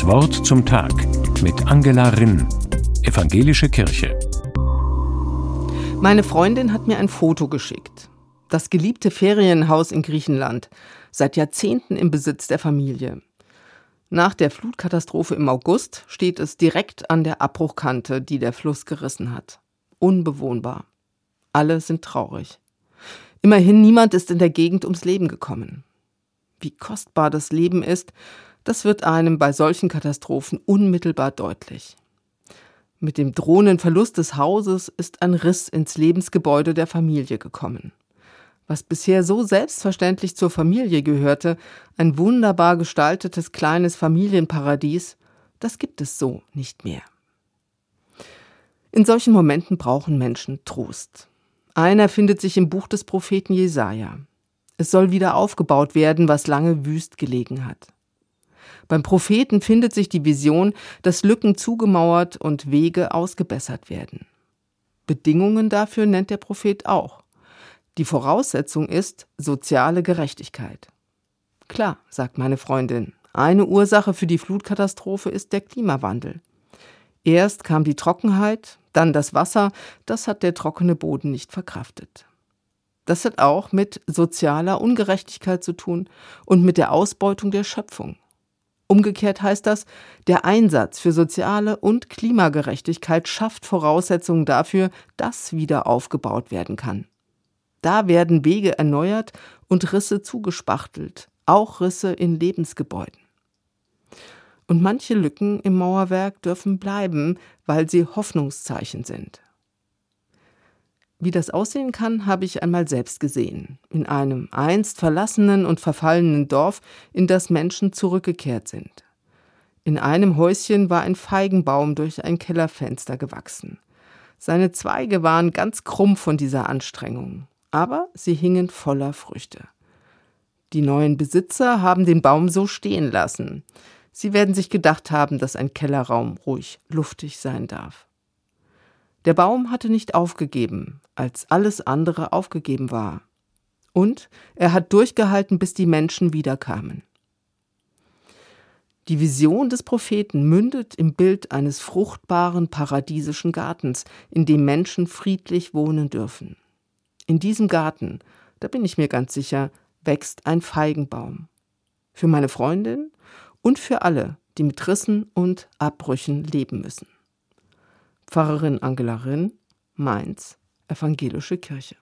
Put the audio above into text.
Das Wort zum Tag mit Angela Rinn, Evangelische Kirche. Meine Freundin hat mir ein Foto geschickt. Das geliebte Ferienhaus in Griechenland, seit Jahrzehnten im Besitz der Familie. Nach der Flutkatastrophe im August steht es direkt an der Abbruchkante, die der Fluss gerissen hat. Unbewohnbar. Alle sind traurig. Immerhin niemand ist in der Gegend ums Leben gekommen. Wie kostbar das Leben ist, das wird einem bei solchen Katastrophen unmittelbar deutlich. Mit dem drohenden Verlust des Hauses ist ein Riss ins Lebensgebäude der Familie gekommen. Was bisher so selbstverständlich zur Familie gehörte, ein wunderbar gestaltetes kleines Familienparadies, das gibt es so nicht mehr. In solchen Momenten brauchen Menschen Trost. Einer findet sich im Buch des Propheten Jesaja. Es soll wieder aufgebaut werden, was lange wüst gelegen hat. Beim Propheten findet sich die Vision, dass Lücken zugemauert und Wege ausgebessert werden. Bedingungen dafür nennt der Prophet auch. Die Voraussetzung ist soziale Gerechtigkeit. Klar, sagt meine Freundin, eine Ursache für die Flutkatastrophe ist der Klimawandel. Erst kam die Trockenheit, dann das Wasser, das hat der trockene Boden nicht verkraftet. Das hat auch mit sozialer Ungerechtigkeit zu tun und mit der Ausbeutung der Schöpfung. Umgekehrt heißt das, der Einsatz für soziale und Klimagerechtigkeit schafft Voraussetzungen dafür, dass wieder aufgebaut werden kann. Da werden Wege erneuert und Risse zugespachtelt, auch Risse in Lebensgebäuden. Und manche Lücken im Mauerwerk dürfen bleiben, weil sie Hoffnungszeichen sind. Wie das aussehen kann, habe ich einmal selbst gesehen. In einem einst verlassenen und verfallenen Dorf, in das Menschen zurückgekehrt sind. In einem Häuschen war ein Feigenbaum durch ein Kellerfenster gewachsen. Seine Zweige waren ganz krumm von dieser Anstrengung, aber sie hingen voller Früchte. Die neuen Besitzer haben den Baum so stehen lassen. Sie werden sich gedacht haben, dass ein Kellerraum ruhig luftig sein darf. Der Baum hatte nicht aufgegeben, als alles andere aufgegeben war. Und er hat durchgehalten, bis die Menschen wiederkamen. Die Vision des Propheten mündet im Bild eines fruchtbaren paradiesischen Gartens, in dem Menschen friedlich wohnen dürfen. In diesem Garten, da bin ich mir ganz sicher, wächst ein Feigenbaum. Für meine Freundin und für alle, die mit Rissen und Abbrüchen leben müssen. Pfarrerin Angela Rinn, Mainz, Evangelische Kirche.